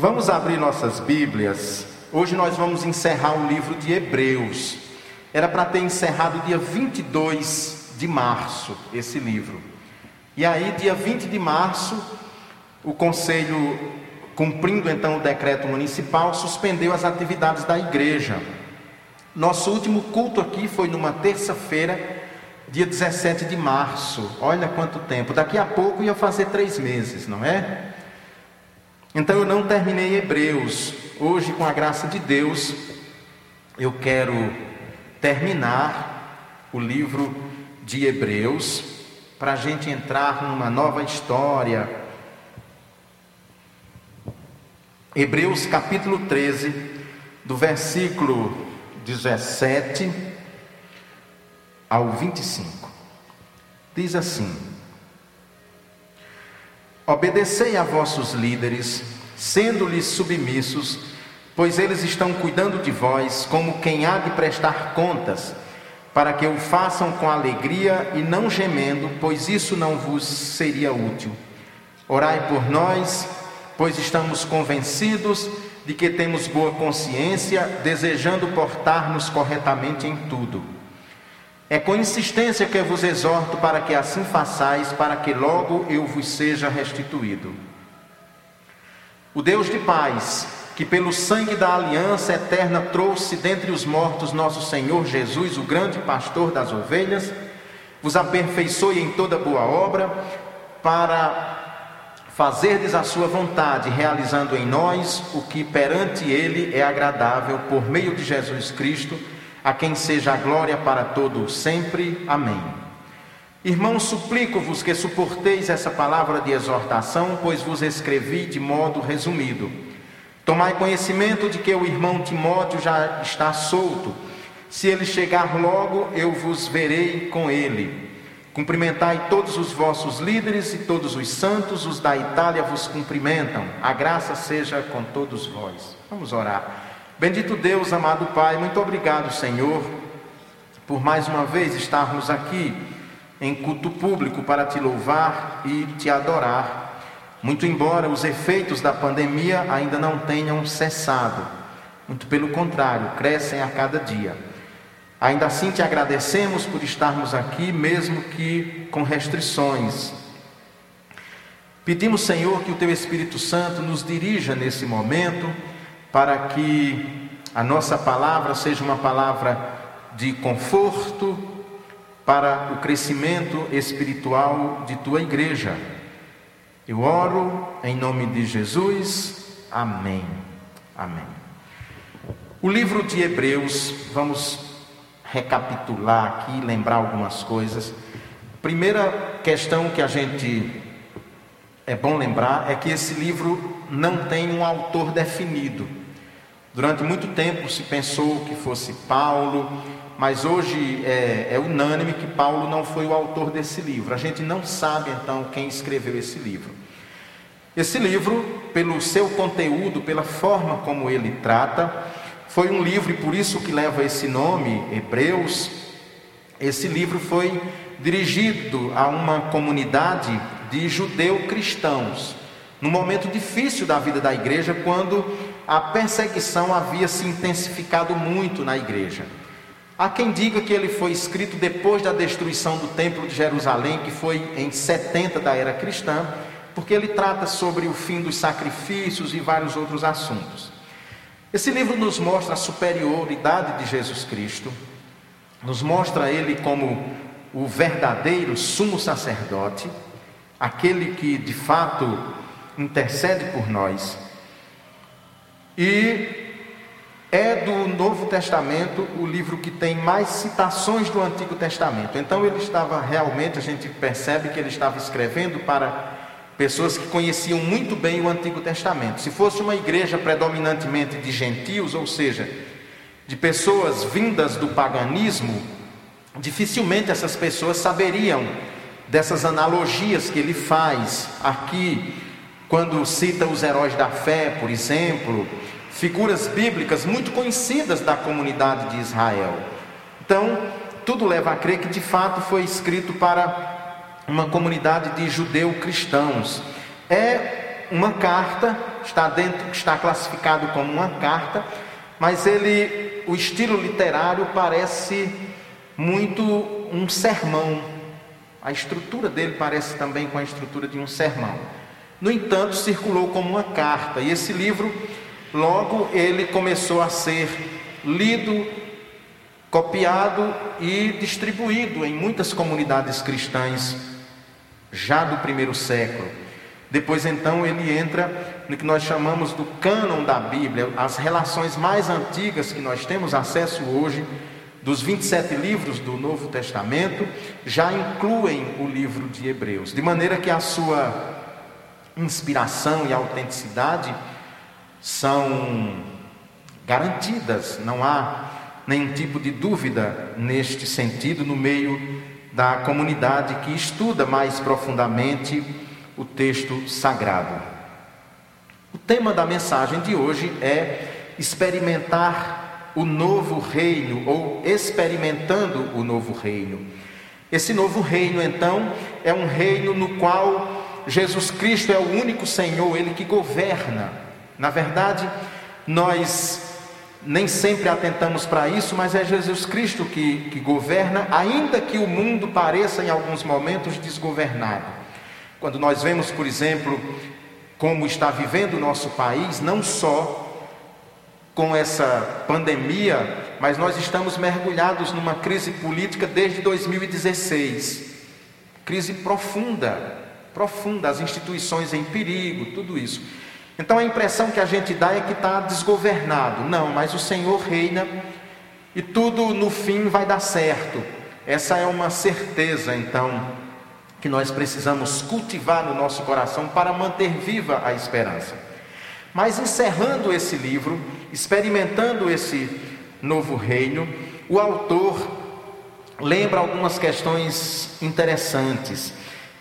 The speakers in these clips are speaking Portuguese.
Vamos abrir nossas Bíblias. Hoje nós vamos encerrar o livro de Hebreus. Era para ter encerrado dia 22 de março esse livro. E aí, dia 20 de março, o conselho, cumprindo então o decreto municipal, suspendeu as atividades da igreja. Nosso último culto aqui foi numa terça-feira, dia 17 de março. Olha quanto tempo. Daqui a pouco ia fazer três meses, não é? Então eu não terminei Hebreus. Hoje, com a graça de Deus, eu quero terminar o livro de Hebreus para a gente entrar numa nova história. Hebreus capítulo 13, do versículo 17 ao 25. Diz assim: Obedecei a vossos líderes, sendo-lhes submissos, pois eles estão cuidando de vós como quem há de prestar contas, para que o façam com alegria e não gemendo, pois isso não vos seria útil. Orai por nós, pois estamos convencidos de que temos boa consciência, desejando portar-nos corretamente em tudo. É com insistência que eu vos exorto para que assim façais, para que logo eu vos seja restituído. O Deus de paz, que pelo sangue da aliança eterna trouxe dentre os mortos nosso Senhor Jesus, o grande pastor das ovelhas, vos aperfeiçoe em toda boa obra, para fazerdes a sua vontade, realizando em nós o que perante Ele é agradável, por meio de Jesus Cristo a quem seja a glória para todos sempre. Amém. Irmãos, suplico-vos que suporteis essa palavra de exortação, pois vos escrevi de modo resumido. Tomai conhecimento de que o irmão Timóteo já está solto. Se ele chegar logo, eu vos verei com ele. Cumprimentai todos os vossos líderes e todos os santos, os da Itália vos cumprimentam. A graça seja com todos vós. Vamos orar. Bendito Deus, amado Pai, muito obrigado, Senhor, por mais uma vez estarmos aqui em culto público para te louvar e te adorar. Muito embora os efeitos da pandemia ainda não tenham cessado, muito pelo contrário, crescem a cada dia. Ainda assim te agradecemos por estarmos aqui, mesmo que com restrições. Pedimos, Senhor, que o Teu Espírito Santo nos dirija nesse momento para que a nossa palavra seja uma palavra de conforto para o crescimento espiritual de tua igreja. Eu oro em nome de Jesus. Amém. Amém. O livro de Hebreus, vamos recapitular aqui, lembrar algumas coisas. Primeira questão que a gente é bom lembrar é que esse livro não tem um autor definido. Durante muito tempo se pensou que fosse Paulo, mas hoje é, é, unânime que Paulo não foi o autor desse livro. A gente não sabe então quem escreveu esse livro. Esse livro, pelo seu conteúdo, pela forma como ele trata, foi um livro, e por isso que leva esse nome, Hebreus. Esse livro foi dirigido a uma comunidade de judeu-cristãos, num momento difícil da vida da igreja, quando a perseguição havia se intensificado muito na igreja. Há quem diga que ele foi escrito depois da destruição do Templo de Jerusalém, que foi em 70 da era cristã, porque ele trata sobre o fim dos sacrifícios e vários outros assuntos. Esse livro nos mostra a superioridade de Jesus Cristo, nos mostra ele como o verdadeiro sumo sacerdote, aquele que de fato intercede por nós e é do Novo Testamento o livro que tem mais citações do Antigo Testamento. Então ele estava realmente, a gente percebe que ele estava escrevendo para pessoas que conheciam muito bem o Antigo Testamento. Se fosse uma igreja predominantemente de gentios, ou seja, de pessoas vindas do paganismo, dificilmente essas pessoas saberiam dessas analogias que ele faz aqui, quando cita os heróis da fé, por exemplo, figuras bíblicas muito conhecidas da comunidade de Israel. Então, tudo leva a crer que de fato foi escrito para uma comunidade de judeu-cristãos. É uma carta está dentro, está classificado como uma carta, mas ele, o estilo literário parece muito um sermão. A estrutura dele parece também com a estrutura de um sermão. No entanto, circulou como uma carta, e esse livro, logo ele começou a ser lido, copiado e distribuído em muitas comunidades cristãs já do primeiro século. Depois, então, ele entra no que nós chamamos do cânon da Bíblia, as relações mais antigas que nós temos acesso hoje, dos 27 livros do Novo Testamento, já incluem o livro de Hebreus, de maneira que a sua inspiração e autenticidade são garantidas, não há nenhum tipo de dúvida neste sentido no meio da comunidade que estuda mais profundamente o texto sagrado. O tema da mensagem de hoje é experimentar o novo reino ou experimentando o novo reino. Esse novo reino, então, é um reino no qual Jesus Cristo é o único Senhor, ele que governa. Na verdade, nós nem sempre atentamos para isso, mas é Jesus Cristo que, que governa, ainda que o mundo pareça em alguns momentos desgovernado. Quando nós vemos, por exemplo, como está vivendo o nosso país, não só com essa pandemia, mas nós estamos mergulhados numa crise política desde 2016. Crise profunda, profunda, as instituições em perigo, tudo isso. Então a impressão que a gente dá é que está desgovernado. Não, mas o Senhor reina e tudo no fim vai dar certo. Essa é uma certeza, então, que nós precisamos cultivar no nosso coração para manter viva a esperança. Mas encerrando esse livro, experimentando esse novo reino, o autor lembra algumas questões interessantes.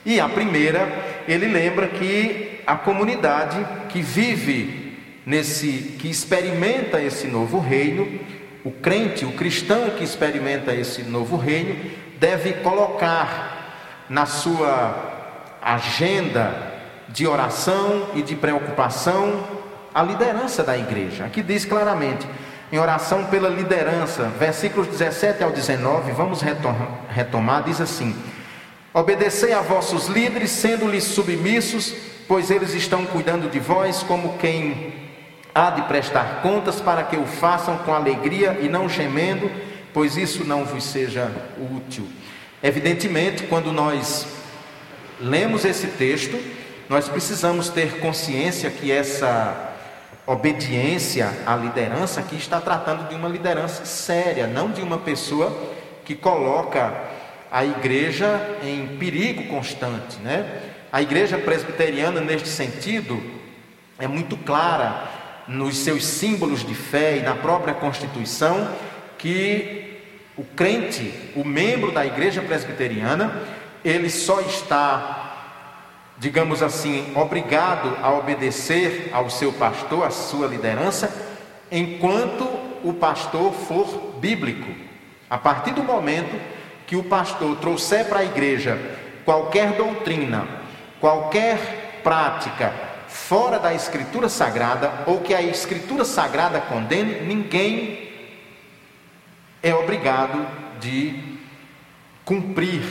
E a primeira, ele lembra que a comunidade que vive nesse, que experimenta esse novo reino, o crente, o cristão que experimenta esse novo reino, deve colocar na sua agenda de oração e de preocupação a liderança da igreja. Aqui diz claramente, em oração pela liderança, versículos 17 ao 19, vamos retomar, diz assim: Obedecei a vossos líderes, sendo-lhes submissos, pois eles estão cuidando de vós como quem há de prestar contas, para que o façam com alegria e não gemendo, pois isso não vos seja útil. Evidentemente, quando nós lemos esse texto, nós precisamos ter consciência que essa obediência à liderança aqui está tratando de uma liderança séria, não de uma pessoa que coloca a igreja em perigo constante, né? A igreja presbiteriana, neste sentido, é muito clara nos seus símbolos de fé e na própria Constituição que o crente, o membro da igreja presbiteriana, ele só está, digamos assim, obrigado a obedecer ao seu pastor, à sua liderança, enquanto o pastor for bíblico. A partir do momento que o pastor trouxer para a igreja qualquer doutrina qualquer prática fora da Escritura Sagrada ou que a Escritura Sagrada condene, ninguém é obrigado de cumprir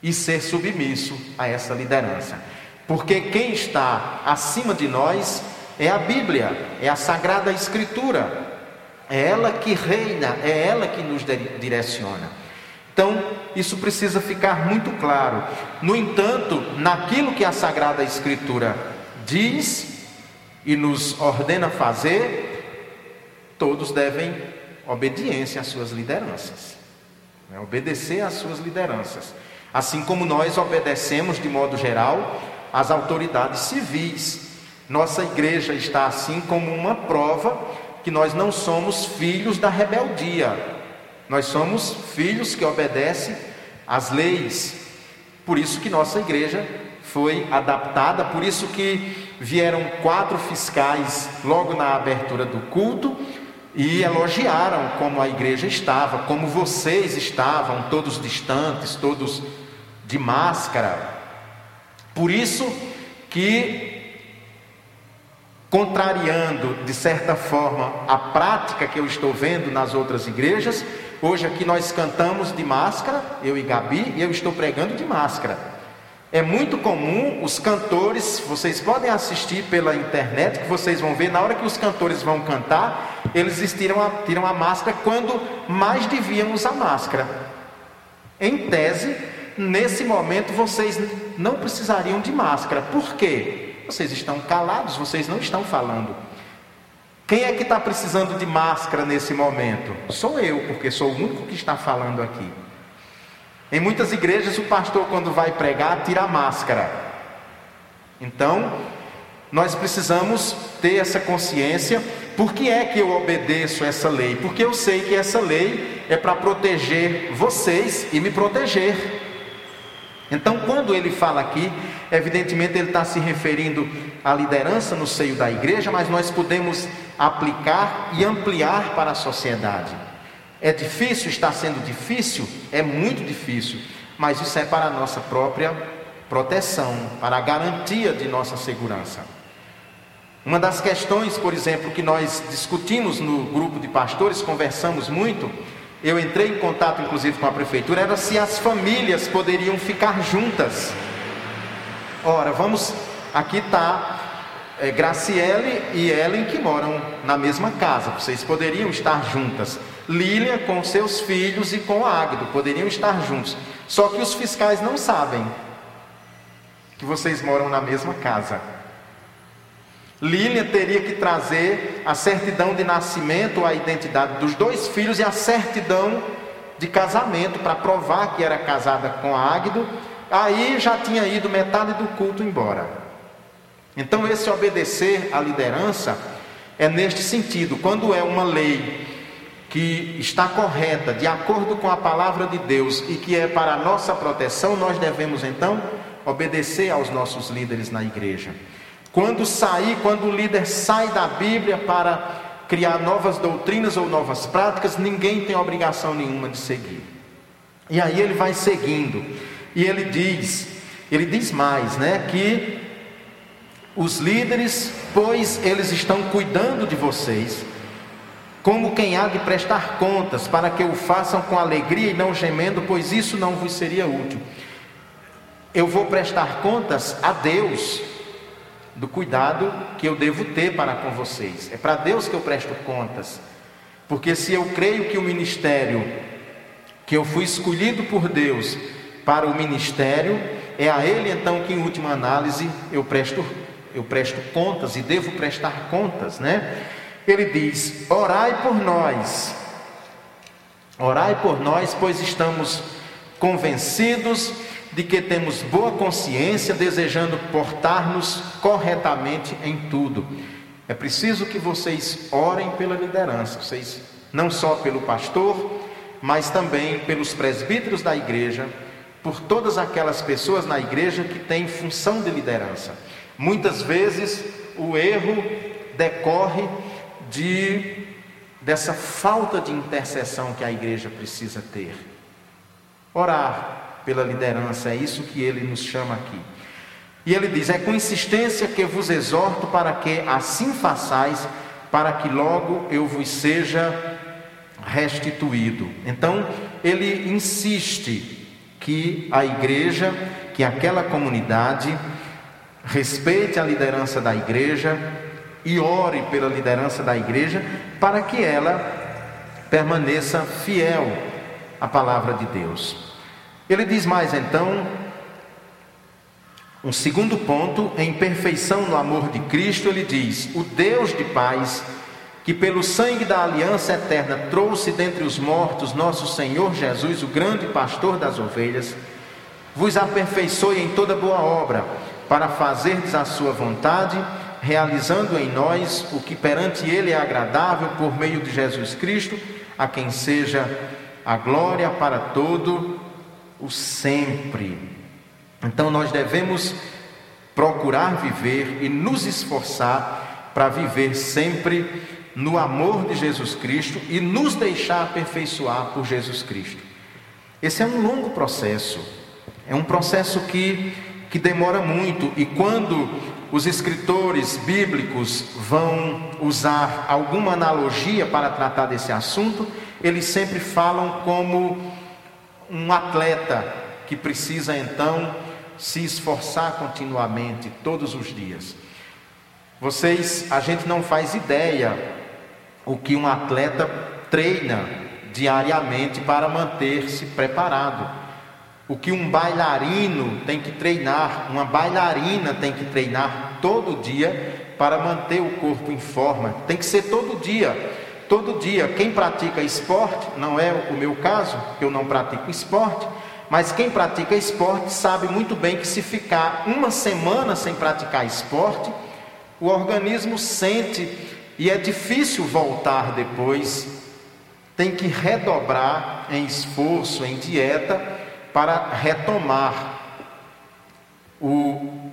e ser submisso a essa liderança. Porque quem está acima de nós é a Bíblia, é a Sagrada Escritura. É ela que reina, é ela que nos direciona. Então, isso precisa ficar muito claro. No entanto, naquilo que a Sagrada Escritura diz e nos ordena fazer, todos devem obediência às suas lideranças, né? obedecer às suas lideranças, assim como nós obedecemos de modo geral às autoridades civis. Nossa igreja está assim como uma prova que nós não somos filhos da rebeldia, nós somos filhos que obedecem às leis. Por isso que nossa igreja foi adaptada, por isso que vieram quatro fiscais logo na abertura do culto e elogiaram como a igreja estava, como vocês estavam, todos distantes, todos de máscara. Por isso que contrariando, de certa forma, a prática que eu estou vendo nas outras igrejas. Hoje aqui nós cantamos de máscara, eu e Gabi, e eu estou pregando de máscara. É muito comum os cantores, vocês podem assistir pela internet, que vocês vão ver, na hora que os cantores vão cantar, eles tiram a, tiram a máscara quando mais deviam usar máscara. Em tese, nesse momento vocês não precisariam de máscara. Por quê? Vocês estão calados, vocês não estão falando. Quem é que está precisando de máscara nesse momento? Sou eu, porque sou o único que está falando aqui. Em muitas igrejas, o pastor, quando vai pregar, tira a máscara. Então, nós precisamos ter essa consciência. Por que é que eu obedeço essa lei? Porque eu sei que essa lei é para proteger vocês e me proteger. Então, quando ele fala aqui, evidentemente ele está se referindo à liderança no seio da igreja, mas nós podemos aplicar e ampliar para a sociedade. É difícil, está sendo difícil? É muito difícil, mas isso é para a nossa própria proteção, para a garantia de nossa segurança. Uma das questões, por exemplo, que nós discutimos no grupo de pastores, conversamos muito, eu entrei em contato inclusive com a prefeitura, era se as famílias poderiam ficar juntas. Ora, vamos, aqui está é, Graciele e Ellen que moram na mesma casa, vocês poderiam estar juntas. Lília com seus filhos e com Águido poderiam estar juntos. Só que os fiscais não sabem que vocês moram na mesma casa. Lilian teria que trazer a certidão de nascimento, a identidade dos dois filhos e a certidão de casamento para provar que era casada com Águido. Aí já tinha ido metade do culto embora. Então, esse obedecer à liderança é neste sentido: quando é uma lei que está correta, de acordo com a palavra de Deus e que é para a nossa proteção, nós devemos então obedecer aos nossos líderes na igreja. Quando sair, quando o líder sai da Bíblia para criar novas doutrinas ou novas práticas, ninguém tem obrigação nenhuma de seguir. E aí ele vai seguindo. E ele diz, ele diz mais, né, que os líderes, pois eles estão cuidando de vocês, como quem há de prestar contas, para que o façam com alegria e não gemendo, pois isso não vos seria útil. Eu vou prestar contas a Deus, do cuidado que eu devo ter para com vocês. É para Deus que eu presto contas. Porque se eu creio que o ministério, que eu fui escolhido por Deus para o ministério, é a Ele então que em última análise eu presto, eu presto contas e devo prestar contas, né? Ele diz: orai por nós, orai por nós, pois estamos convencidos de que temos boa consciência, desejando portar-nos corretamente em tudo. É preciso que vocês orem pela liderança, vocês não só pelo pastor, mas também pelos presbíteros da igreja, por todas aquelas pessoas na igreja que têm função de liderança. Muitas vezes o erro decorre de dessa falta de intercessão que a igreja precisa ter. Orar, pela liderança, é isso que ele nos chama aqui. E ele diz: É com insistência que vos exorto para que assim façais, para que logo eu vos seja restituído. Então, ele insiste que a igreja, que aquela comunidade, respeite a liderança da igreja e ore pela liderança da igreja, para que ela permaneça fiel à palavra de Deus. Ele diz mais então, um segundo ponto, em perfeição no amor de Cristo, ele diz: O Deus de paz, que pelo sangue da aliança eterna trouxe dentre os mortos nosso Senhor Jesus, o grande pastor das ovelhas, vos aperfeiçoe em toda boa obra, para fazerdes a sua vontade, realizando em nós o que perante Ele é agradável por meio de Jesus Cristo, a quem seja a glória para todo o sempre. Então nós devemos procurar viver e nos esforçar para viver sempre no amor de Jesus Cristo e nos deixar aperfeiçoar por Jesus Cristo. Esse é um longo processo, é um processo que, que demora muito, e quando os escritores bíblicos vão usar alguma analogia para tratar desse assunto, eles sempre falam como um atleta que precisa então se esforçar continuamente, todos os dias. Vocês, a gente não faz ideia o que um atleta treina diariamente para manter-se preparado. O que um bailarino tem que treinar, uma bailarina tem que treinar todo dia para manter o corpo em forma. Tem que ser todo dia todo dia. Quem pratica esporte, não é o meu caso, eu não pratico esporte, mas quem pratica esporte sabe muito bem que se ficar uma semana sem praticar esporte, o organismo sente e é difícil voltar depois. Tem que redobrar em esforço, em dieta, para retomar o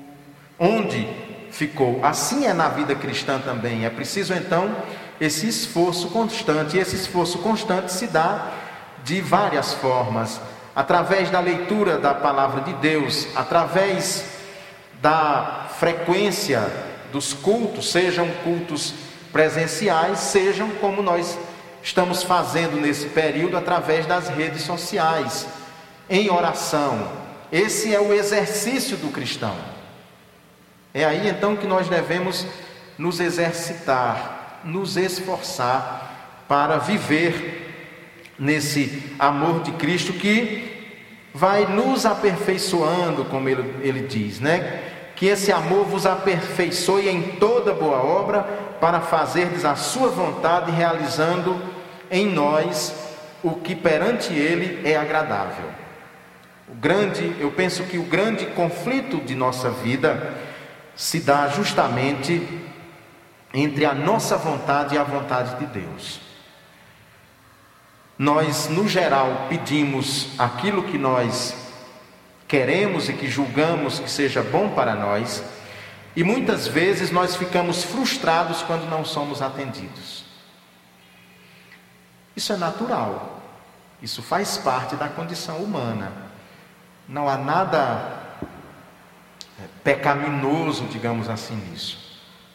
onde ficou. Assim é na vida cristã também. É preciso então esse esforço constante. E esse esforço constante se dá de várias formas, através da leitura da palavra de Deus, através da frequência dos cultos, sejam cultos presenciais, sejam como nós estamos fazendo nesse período através das redes sociais, em oração. Esse é o exercício do cristão. É aí então que nós devemos nos exercitar nos esforçar para viver nesse amor de Cristo que vai nos aperfeiçoando, como ele, ele diz, né? Que esse amor vos aperfeiçoe em toda boa obra para fazerdes a sua vontade, realizando em nós o que perante ele é agradável. O grande, eu penso que o grande conflito de nossa vida se dá justamente entre a nossa vontade e a vontade de Deus. Nós, no geral, pedimos aquilo que nós queremos e que julgamos que seja bom para nós, e muitas vezes nós ficamos frustrados quando não somos atendidos. Isso é natural, isso faz parte da condição humana. Não há nada é, pecaminoso, digamos assim, nisso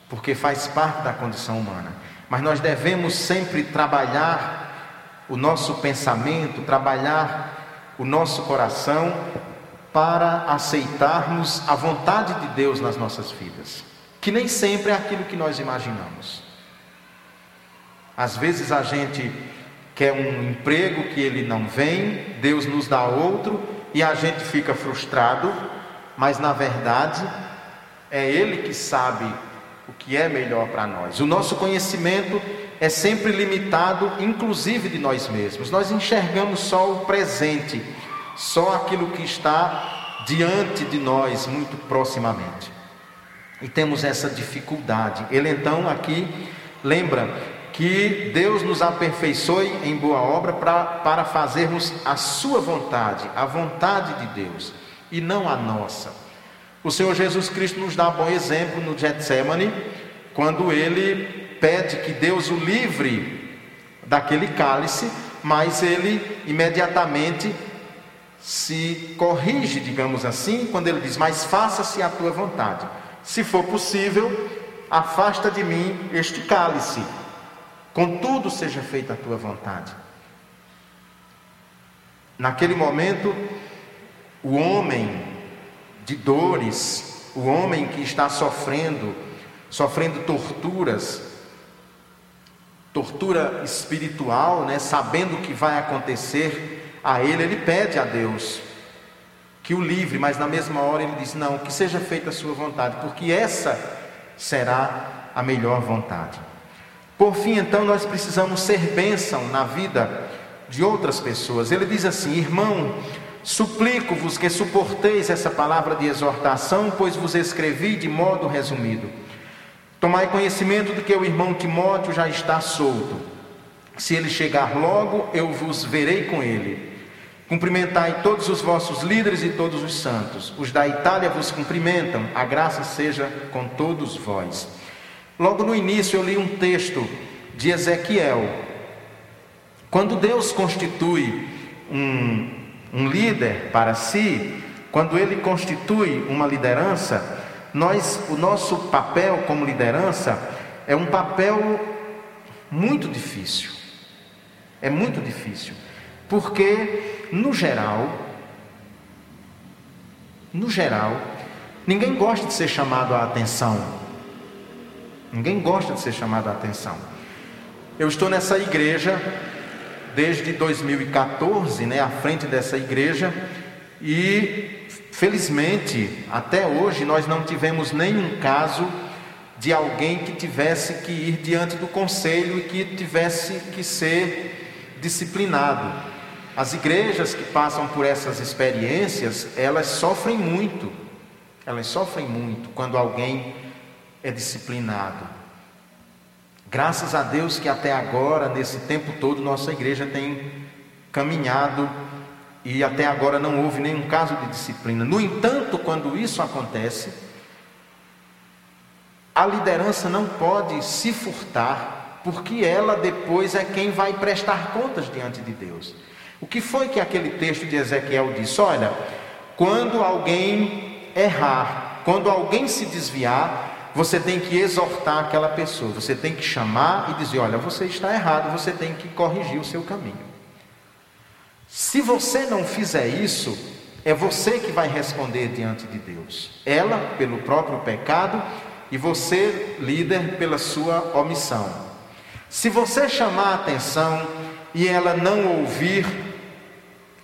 porque faz parte da condição humana. Mas nós devemos sempre trabalhar o nosso pensamento, trabalhar o nosso coração para aceitarmos a vontade de Deus nas nossas vidas, que nem sempre é aquilo que nós imaginamos. Às vezes a gente quer um emprego que ele não vem, Deus nos dá outro e a gente fica frustrado, mas na verdade é Ele que sabe o que é melhor para nós. O nosso conhecimento é sempre limitado, inclusive de nós mesmos. Nós enxergamos só o presente, só aquilo que está diante de nós, muito proximamente. E temos essa dificuldade. Ele então aqui lembra que Deus nos aperfeiçoe em boa obra pra, para fazermos a sua vontade, a vontade de Deus, e não a nossa. O Senhor Jesus Cristo nos dá bom exemplo no Getsemane, quando ele pede que Deus o livre daquele cálice, mas ele imediatamente se corrige, digamos assim, quando ele diz: Mas faça-se a tua vontade. Se for possível, afasta de mim este cálice. Contudo, seja feita a tua vontade. Naquele momento, o homem de dores, o homem que está sofrendo, sofrendo torturas, tortura espiritual, né, sabendo o que vai acontecer a ele, ele pede a Deus que o livre, mas na mesma hora ele diz: Não, que seja feita a sua vontade, porque essa será a melhor vontade. Por fim, então, nós precisamos ser bênção na vida de outras pessoas. Ele diz assim: Irmão, Suplico-vos que suporteis essa palavra de exortação, pois vos escrevi de modo resumido. Tomai conhecimento de que o irmão Timóteo já está solto. Se ele chegar logo, eu vos verei com ele. Cumprimentai todos os vossos líderes e todos os santos. Os da Itália vos cumprimentam. A graça seja com todos vós. Logo no início eu li um texto de Ezequiel. Quando Deus constitui um um líder para si, quando ele constitui uma liderança, nós, o nosso papel como liderança é um papel muito difícil. É muito difícil. Porque, no geral, no geral, ninguém gosta de ser chamado a atenção. Ninguém gosta de ser chamado a atenção. Eu estou nessa igreja desde 2014, né, à frente dessa igreja, e felizmente até hoje nós não tivemos nenhum caso de alguém que tivesse que ir diante do conselho e que tivesse que ser disciplinado. As igrejas que passam por essas experiências, elas sofrem muito. Elas sofrem muito quando alguém é disciplinado. Graças a Deus que até agora, nesse tempo todo, nossa igreja tem caminhado e até agora não houve nenhum caso de disciplina. No entanto, quando isso acontece, a liderança não pode se furtar, porque ela depois é quem vai prestar contas diante de Deus. O que foi que aquele texto de Ezequiel disse? Olha, quando alguém errar, quando alguém se desviar, você tem que exortar aquela pessoa, você tem que chamar e dizer: olha, você está errado, você tem que corrigir o seu caminho. Se você não fizer isso, é você que vai responder diante de Deus. Ela pelo próprio pecado e você, líder, pela sua omissão. Se você chamar a atenção e ela não ouvir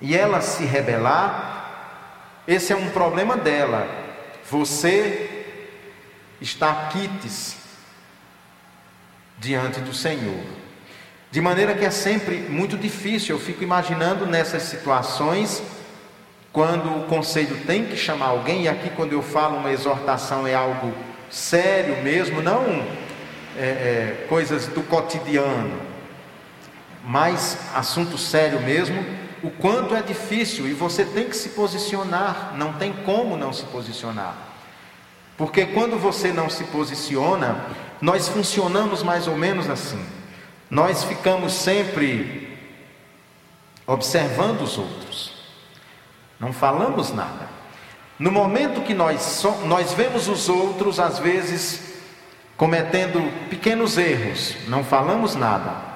e ela se rebelar, esse é um problema dela. Você está quites diante do Senhor. De maneira que é sempre muito difícil, eu fico imaginando nessas situações, quando o conselho tem que chamar alguém, e aqui quando eu falo uma exortação é algo sério mesmo, não é, é, coisas do cotidiano, mas assunto sério mesmo, o quanto é difícil e você tem que se posicionar, não tem como não se posicionar. Porque quando você não se posiciona, nós funcionamos mais ou menos assim. Nós ficamos sempre observando os outros, não falamos nada. No momento que nós, so, nós vemos os outros, às vezes, cometendo pequenos erros, não falamos nada.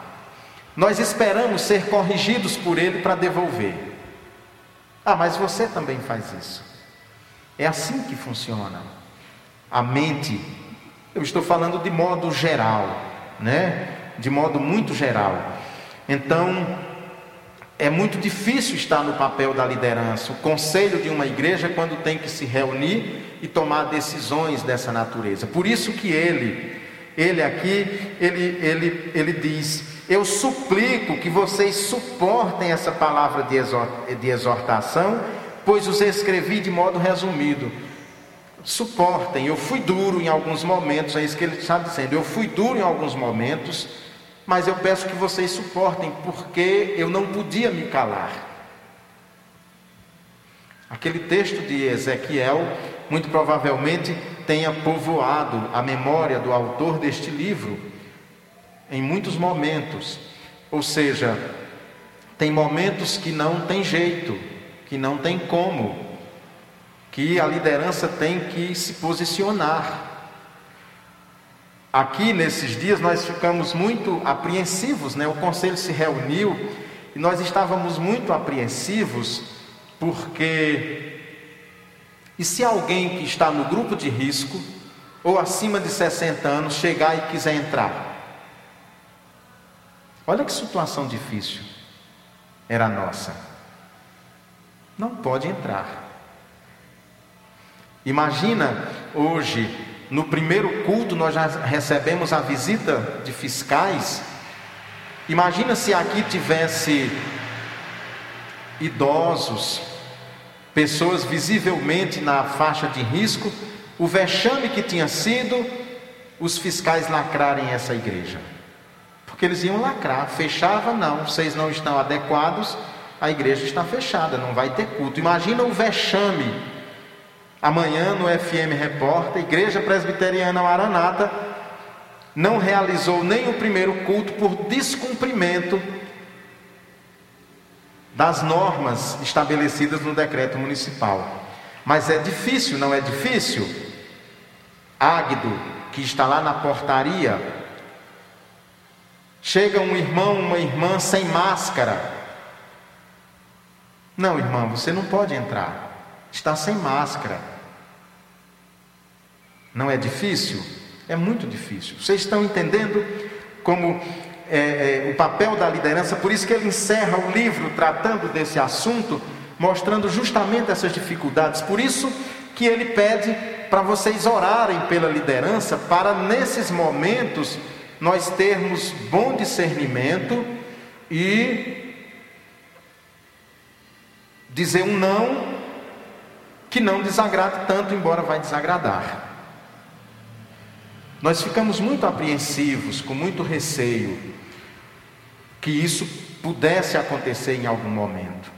Nós esperamos ser corrigidos por ele para devolver. Ah, mas você também faz isso. É assim que funciona a mente. Eu estou falando de modo geral, né? De modo muito geral. Então, é muito difícil estar no papel da liderança. O conselho de uma igreja quando tem que se reunir e tomar decisões dessa natureza. Por isso que ele, ele aqui, ele, ele, ele diz: Eu suplico que vocês suportem essa palavra de exortação, pois os escrevi de modo resumido suportem. Eu fui duro em alguns momentos, é isso que ele está dizendo. Eu fui duro em alguns momentos, mas eu peço que vocês suportem, porque eu não podia me calar. Aquele texto de Ezequiel, muito provavelmente, tenha povoado a memória do autor deste livro em muitos momentos. Ou seja, tem momentos que não tem jeito, que não tem como, que a liderança tem que se posicionar. Aqui nesses dias nós ficamos muito apreensivos, né? O conselho se reuniu e nós estávamos muito apreensivos porque e se alguém que está no grupo de risco ou acima de 60 anos chegar e quiser entrar? Olha que situação difícil era a nossa. Não pode entrar. Imagina hoje, no primeiro culto, nós já recebemos a visita de fiscais. Imagina se aqui tivesse idosos, pessoas visivelmente na faixa de risco, o vexame que tinha sido os fiscais lacrarem essa igreja. Porque eles iam lacrar, fechava não, vocês não estão adequados, a igreja está fechada, não vai ter culto. Imagina o vexame Amanhã no FM Repórter, Igreja Presbiteriana Maranata não realizou nem o primeiro culto por descumprimento das normas estabelecidas no decreto municipal. Mas é difícil, não é difícil? Águido, que está lá na portaria, chega um irmão, uma irmã sem máscara. Não, irmã, você não pode entrar. Está sem máscara. Não é difícil? É muito difícil. Vocês estão entendendo como é, é, o papel da liderança? Por isso que ele encerra o livro tratando desse assunto, mostrando justamente essas dificuldades. Por isso que ele pede para vocês orarem pela liderança, para nesses momentos nós termos bom discernimento e dizer um não que não desagrade tanto, embora vai desagradar. Nós ficamos muito apreensivos, com muito receio que isso pudesse acontecer em algum momento.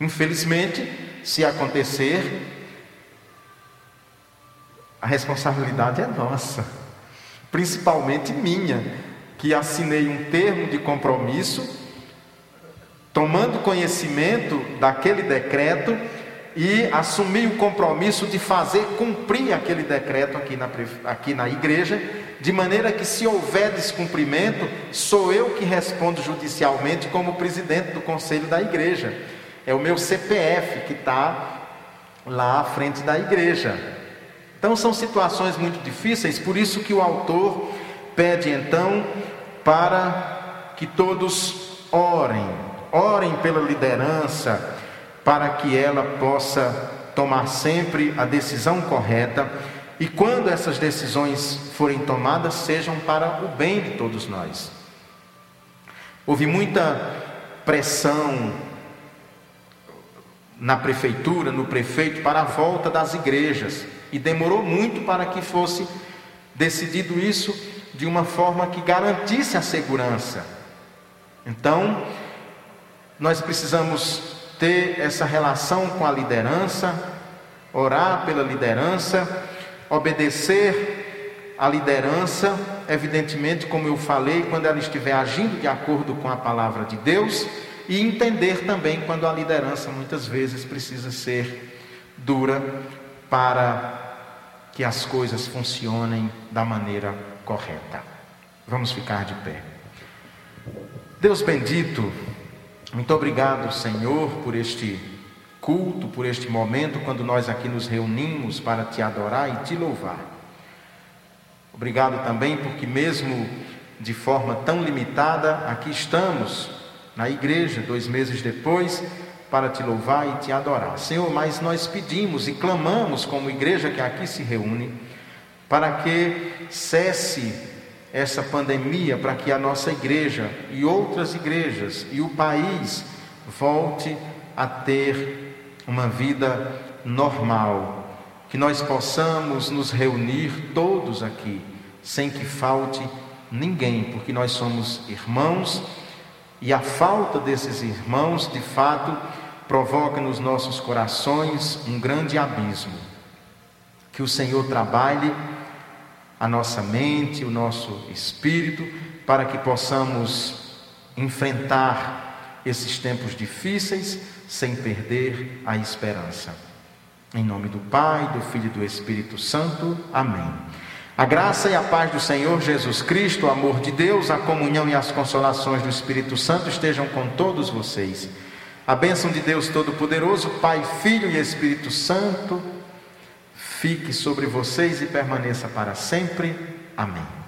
Infelizmente, se acontecer, a responsabilidade é nossa, principalmente minha, que assinei um termo de compromisso, tomando conhecimento daquele decreto e assumi o compromisso de fazer cumprir aquele decreto aqui na, aqui na igreja, de maneira que, se houver descumprimento, sou eu que respondo judicialmente como presidente do conselho da igreja. É o meu CPF que está lá à frente da igreja. Então, são situações muito difíceis, por isso que o autor pede então para que todos orem, orem pela liderança para que ela possa tomar sempre a decisão correta e quando essas decisões forem tomadas, sejam para o bem de todos nós. Houve muita pressão na prefeitura, no prefeito, para a volta das igrejas, e demorou muito para que fosse decidido isso de uma forma que garantisse a segurança. Então, nós precisamos ter essa relação com a liderança, orar pela liderança, obedecer à liderança, evidentemente, como eu falei, quando ela estiver agindo de acordo com a palavra de Deus, e entender também quando a liderança muitas vezes precisa ser dura para que as coisas funcionem da maneira correta. Vamos ficar de pé. Deus bendito, muito obrigado, Senhor, por este culto, por este momento, quando nós aqui nos reunimos para te adorar e te louvar. Obrigado também porque, mesmo de forma tão limitada, aqui estamos na igreja, dois meses depois, para te louvar e te adorar. Senhor, mas nós pedimos e clamamos, como igreja que aqui se reúne, para que cesse essa pandemia para que a nossa igreja e outras igrejas e o país volte a ter uma vida normal, que nós possamos nos reunir todos aqui, sem que falte ninguém, porque nós somos irmãos e a falta desses irmãos, de fato, provoca nos nossos corações um grande abismo. Que o Senhor trabalhe a nossa mente, o nosso espírito, para que possamos enfrentar esses tempos difíceis sem perder a esperança. Em nome do Pai, do Filho e do Espírito Santo. Amém. A graça e a paz do Senhor Jesus Cristo, o amor de Deus, a comunhão e as consolações do Espírito Santo estejam com todos vocês. A bênção de Deus Todo-Poderoso, Pai, Filho e Espírito Santo, fique sobre vocês e permaneça para sempre. Amém.